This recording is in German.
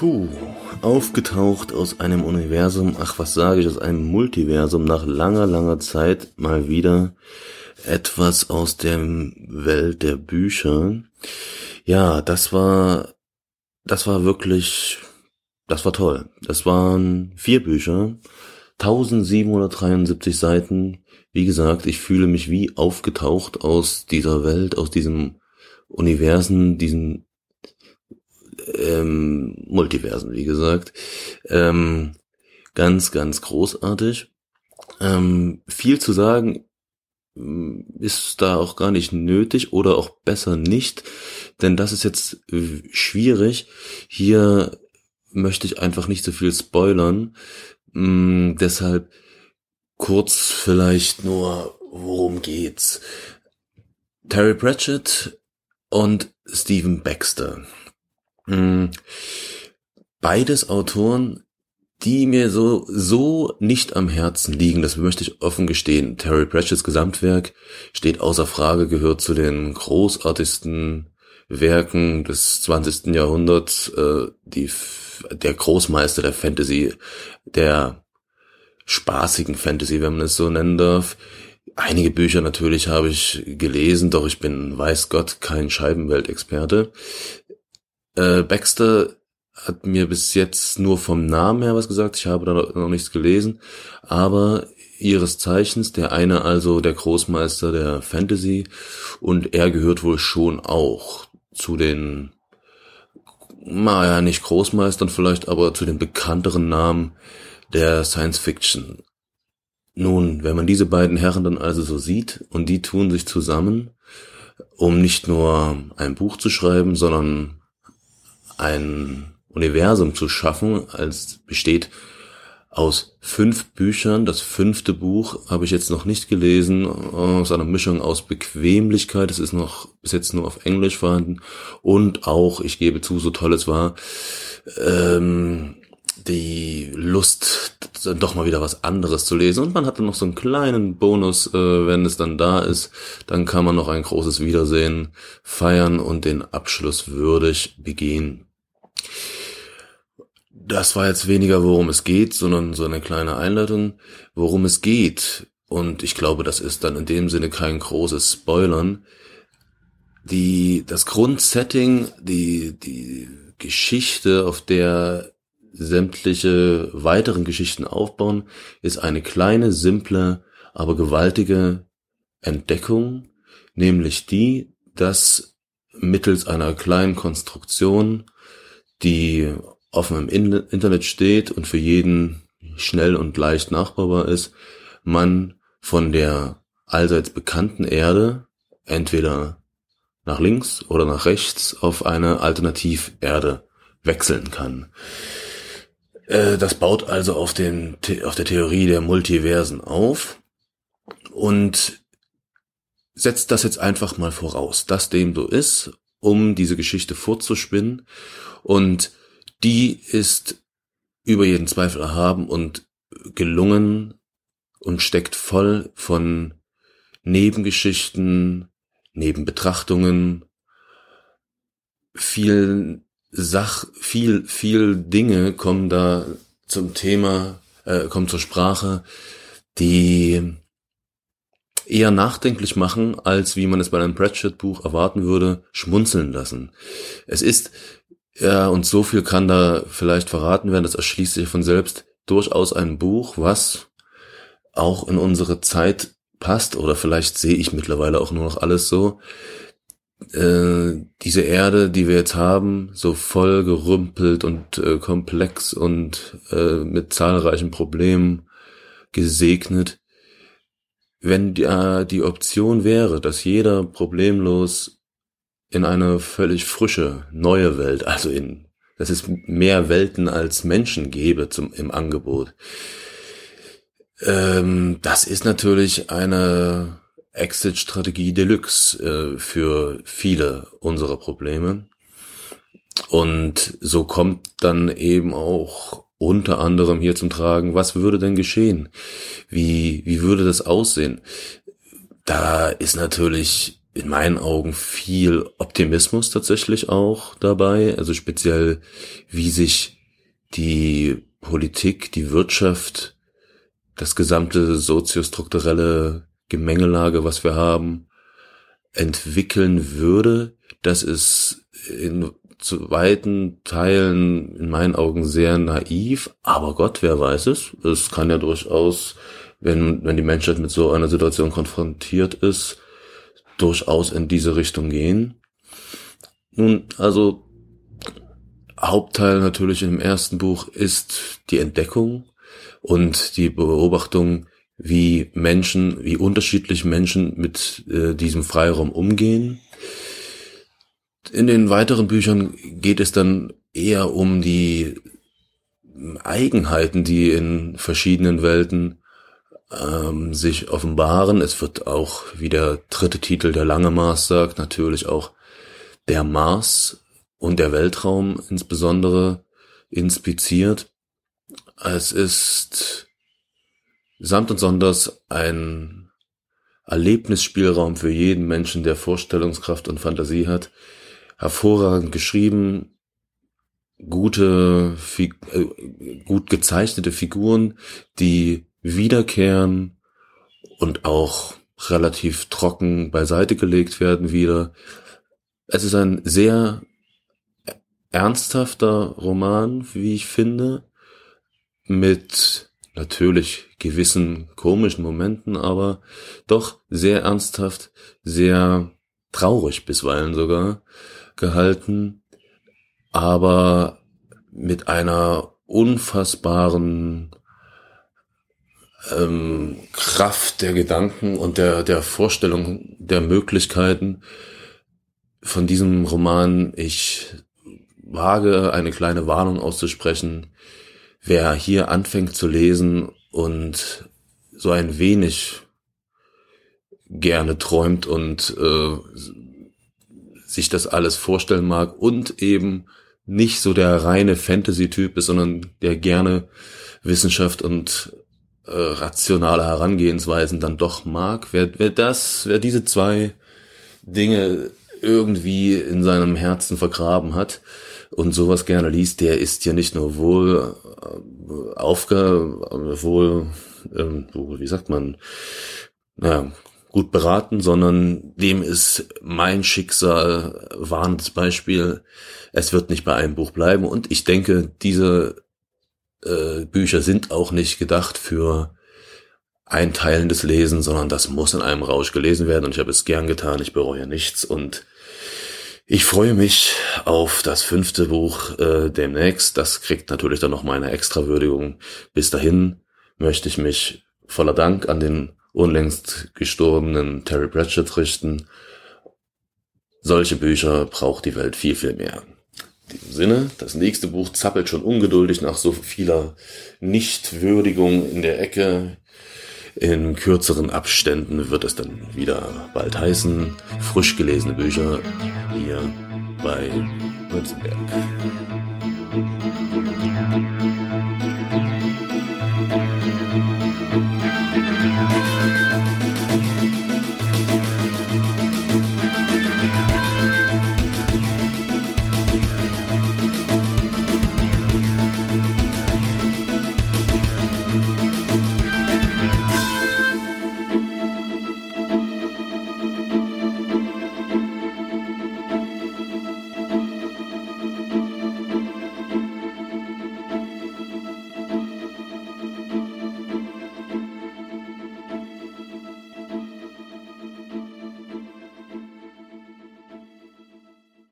Puh, aufgetaucht aus einem Universum, ach was sage ich, aus einem Multiversum nach langer, langer Zeit mal wieder etwas aus der Welt der Bücher. Ja, das war, das war wirklich, das war toll. Das waren vier Bücher, 1773 Seiten. Wie gesagt, ich fühle mich wie aufgetaucht aus dieser Welt, aus diesem Universen, diesen ähm, Multiversen, wie gesagt. Ähm, ganz, ganz großartig. Ähm, viel zu sagen mm, ist da auch gar nicht nötig oder auch besser nicht, denn das ist jetzt äh, schwierig. Hier möchte ich einfach nicht so viel spoilern. Ähm, deshalb kurz vielleicht nur, worum geht's? Terry Pratchett und Stephen Baxter. Hm. Beides Autoren, die mir so, so nicht am Herzen liegen, das möchte ich offen gestehen. Terry Pratchett's Gesamtwerk steht außer Frage, gehört zu den großartigsten Werken des 20. Jahrhunderts, äh, die, der Großmeister der Fantasy, der spaßigen Fantasy, wenn man es so nennen darf. Einige Bücher natürlich habe ich gelesen, doch ich bin, weiß Gott, kein Scheibenweltexperte. Äh, Baxter hat mir bis jetzt nur vom Namen her was gesagt. Ich habe da noch, noch nichts gelesen. Aber ihres Zeichens, der eine also der Großmeister der Fantasy und er gehört wohl schon auch zu den, naja, nicht Großmeistern vielleicht, aber zu den bekannteren Namen der Science Fiction. Nun, wenn man diese beiden Herren dann also so sieht und die tun sich zusammen, um nicht nur ein Buch zu schreiben, sondern ein Universum zu schaffen, als besteht aus fünf Büchern. Das fünfte Buch habe ich jetzt noch nicht gelesen, aus einer Mischung aus Bequemlichkeit, es ist noch bis jetzt nur auf Englisch vorhanden und auch, ich gebe zu, so toll es war, ähm, die Lust, doch mal wieder was anderes zu lesen. Und man hat dann noch so einen kleinen Bonus, äh, wenn es dann da ist. Dann kann man noch ein großes Wiedersehen feiern und den Abschluss würdig begehen. Das war jetzt weniger, worum es geht, sondern so eine kleine Einleitung, worum es geht. Und ich glaube, das ist dann in dem Sinne kein großes Spoilern. Die, das Grundsetting, die, die Geschichte, auf der sämtliche weiteren Geschichten aufbauen, ist eine kleine, simple, aber gewaltige Entdeckung, nämlich die, dass mittels einer kleinen Konstruktion die offen im Internet steht und für jeden schnell und leicht nachbarbar ist, man von der allseits bekannten Erde entweder nach links oder nach rechts auf eine Alternativerde wechseln kann. Äh, das baut also auf, den, auf der Theorie der Multiversen auf und setzt das jetzt einfach mal voraus, dass dem so ist, um diese Geschichte fortzuspinnen und die ist über jeden Zweifel erhaben und gelungen und steckt voll von Nebengeschichten, Nebenbetrachtungen, viel Sach, viel, viel Dinge kommen da zum Thema, äh, kommen zur Sprache, die eher nachdenklich machen, als wie man es bei einem Pratchett-Buch erwarten würde, schmunzeln lassen. Es ist ja, und so viel kann da vielleicht verraten werden, das erschließt sich von selbst, durchaus ein Buch, was auch in unsere Zeit passt, oder vielleicht sehe ich mittlerweile auch nur noch alles so. Äh, diese Erde, die wir jetzt haben, so voll gerümpelt und äh, komplex und äh, mit zahlreichen Problemen gesegnet. Wenn die, äh, die Option wäre, dass jeder problemlos in eine völlig frische, neue Welt, also in, dass es mehr Welten als Menschen gäbe zum, im Angebot. Ähm, das ist natürlich eine Exit-Strategie Deluxe äh, für viele unserer Probleme. Und so kommt dann eben auch unter anderem hier zum Tragen, was würde denn geschehen? Wie, wie würde das aussehen? Da ist natürlich in meinen Augen viel Optimismus tatsächlich auch dabei. Also speziell, wie sich die Politik, die Wirtschaft, das gesamte soziostrukturelle Gemengelage, was wir haben, entwickeln würde. Das ist in zu weiten Teilen in meinen Augen sehr naiv, aber Gott, wer weiß es? Es kann ja durchaus, wenn, wenn die Menschheit mit so einer Situation konfrontiert ist, durchaus in diese Richtung gehen. Nun, also Hauptteil natürlich im ersten Buch ist die Entdeckung und die Beobachtung, wie Menschen, wie unterschiedlich Menschen mit äh, diesem Freiraum umgehen. In den weiteren Büchern geht es dann eher um die Eigenheiten, die in verschiedenen Welten ähm, sich offenbaren. Es wird auch, wie der dritte Titel der Lange Mars sagt, natürlich auch der Mars und der Weltraum insbesondere inspiziert. Es ist samt und sonders ein Erlebnisspielraum für jeden Menschen, der Vorstellungskraft und Fantasie hat. Hervorragend geschrieben, gute, äh, gut gezeichnete Figuren, die wiederkehren und auch relativ trocken beiseite gelegt werden wieder. Es ist ein sehr ernsthafter Roman, wie ich finde, mit natürlich gewissen komischen Momenten, aber doch sehr ernsthaft, sehr traurig bisweilen sogar gehalten, aber mit einer unfassbaren ähm, Kraft der Gedanken und der, der Vorstellung der Möglichkeiten von diesem Roman. Ich wage eine kleine Warnung auszusprechen. Wer hier anfängt zu lesen und so ein wenig gerne träumt und äh, sich das alles vorstellen mag und eben nicht so der reine Fantasy-Typ ist, sondern der gerne Wissenschaft und äh, rationale Herangehensweisen dann doch mag. Wer, wer das, wer diese zwei Dinge irgendwie in seinem Herzen vergraben hat und sowas gerne liest, der ist ja nicht nur wohl äh, aufge, wohl, ähm, wie sagt man, naja, gut beraten, sondern dem ist mein Schicksal warnendes Beispiel. Es wird nicht bei einem Buch bleiben und ich denke, diese äh, Bücher sind auch nicht gedacht für einteilendes Lesen, sondern das muss in einem Rausch gelesen werden und ich habe es gern getan, ich bereue nichts und ich freue mich auf das fünfte Buch äh, demnächst. Das kriegt natürlich dann noch meine Extrawürdigung. Bis dahin möchte ich mich voller Dank an den unlängst gestorbenen Terry Pratchett richten. Solche Bücher braucht die Welt viel, viel mehr. In diesem Sinne, das nächste Buch zappelt schon ungeduldig nach so vieler Nichtwürdigung in der Ecke. In kürzeren Abständen wird es dann wieder bald heißen. Frisch gelesene Bücher hier bei Münzenberg.